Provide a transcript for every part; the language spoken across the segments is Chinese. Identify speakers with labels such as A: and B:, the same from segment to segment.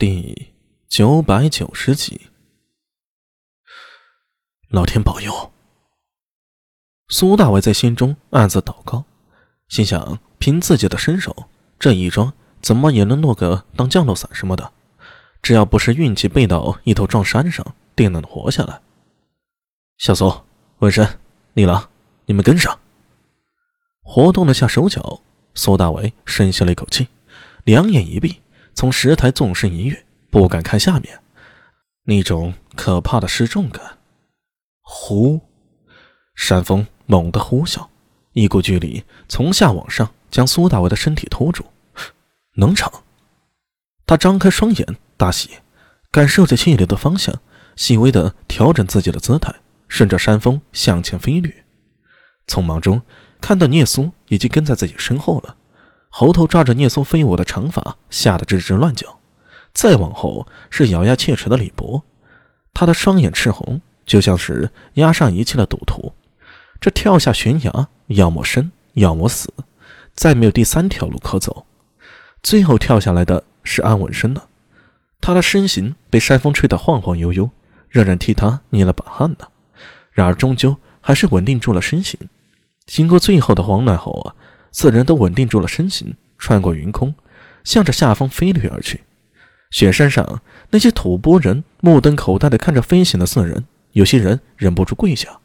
A: 第九百九十集，老天保佑！苏大伟在心中暗自祷告，心想：凭自己的身手，这一桩怎么也能落个当降落伞什么的。只要不是运气背到一头撞山上，定能活下来。小苏、文山、李郎，你们跟上！活动了下手脚，苏大伟深吸了一口气，两眼一闭。从石台纵身一跃，不敢看下面，那种可怕的失重感。呼，山风猛地呼啸，一股巨力从下往上将苏大伟的身体拖住。能成！他张开双眼，大喜，感受着气流的方向，细微的调整自己的姿态，顺着山峰向前飞掠。匆忙中，看到聂苏已经跟在自己身后了。猴头抓着聂松飞舞的长发，吓得吱吱乱叫。再往后是咬牙切齿的李博，他的双眼赤红，就像是押上一切的赌徒。这跳下悬崖，要么生，要么死，再没有第三条路可走。最后跳下来的是安文生了，他的身形被山风吹得晃晃悠悠，让人替他捏了把汗呢。然而终究还是稳定住了身形。经过最后的慌乱后啊。四人都稳定住了身形，穿过云空，向着下方飞掠而去。雪山上那些吐蕃人目瞪口呆地看着飞行的四人，有些人忍不住跪下，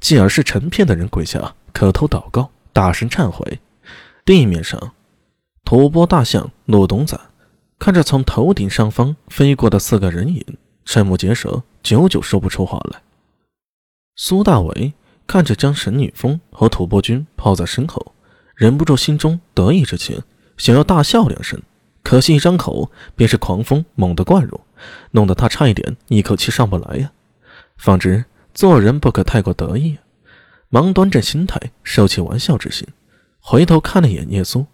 A: 继而是成片的人跪下，磕头祷告，大声忏悔。地面上，吐蕃大象怒东赞看着从头顶上方飞过的四个人影，瞠目结舌，久久说不出话来。苏大伟看着将神女峰和吐蕃军抛在身后。忍不住心中得意之情，想要大笑两声，可惜一张口便是狂风猛地灌入，弄得他差一点一口气上不来呀。方知做人不可太过得意，忙端正心态，收起玩笑之心，回头看了一眼聂苏，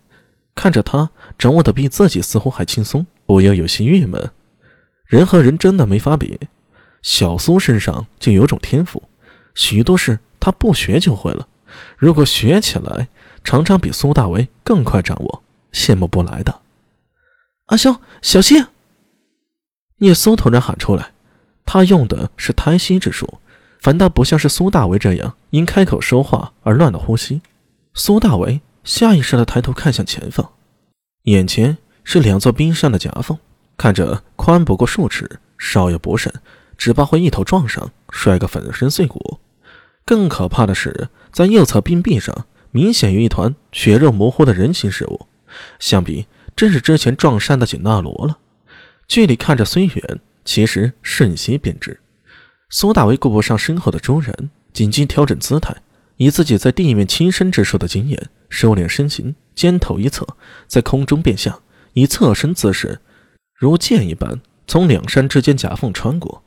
A: 看着他掌握的比自己似乎还轻松，不由有些郁闷。人和人真的没法比，小苏身上就有种天赋，许多事他不学就会了，如果学起来。常常比苏大为更快掌握，羡慕不来的。阿兄，小心！聂苏突然喊出来，他用的是胎息之术，反倒不像是苏大为这样因开口说话而乱了呼吸。苏大为下意识的抬头看向前方，眼前是两座冰山的夹缝，看着宽不过数尺，稍有不慎，只怕会一头撞上，摔个粉身碎骨。更可怕的是，在右侧冰壁上。明显有一团血肉模糊的人形事物，想必正是之前撞山的景纳罗了。距离看着虽远，其实瞬息便知。苏大为顾不上身后的诸人，紧急调整姿态，以自己在地面亲身之术的经验，收敛身形，肩头一侧，在空中变向，以侧身姿势，如箭一般从两山之间夹缝穿过。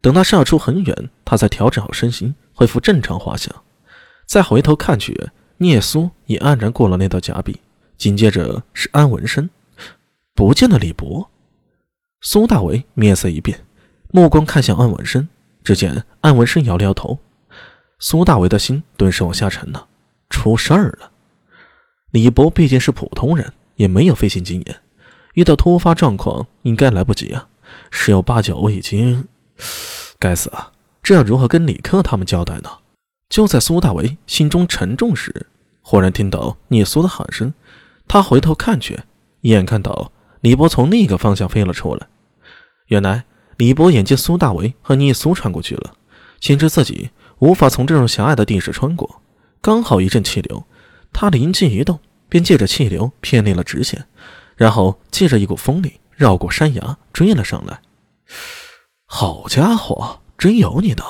A: 等他射出很远，他才调整好身形，恢复正常画像，再回头看去。聂苏也黯然过了那道夹壁，紧接着是安文生，不见了李博。苏大为面色一变，目光看向安文生，只见安文生摇了摇头。苏大为的心顿时往下沉了，出事儿了。李博毕竟是普通人，也没有飞行经验，遇到突发状况应该来不及啊，十有八九我已经……该死啊！这要如何跟李克他们交代呢？就在苏大为心中沉重时，忽然听到聂苏的喊声。他回头看去，一眼看到李博从另一个方向飞了出来。原来李博眼见苏大为和聂苏穿过去了，心知自己无法从这种狭隘的地势穿过，刚好一阵气流，他灵机一动，便借着气流偏离了直线，然后借着一股风力绕过山崖追了上来。好家伙，真有你的！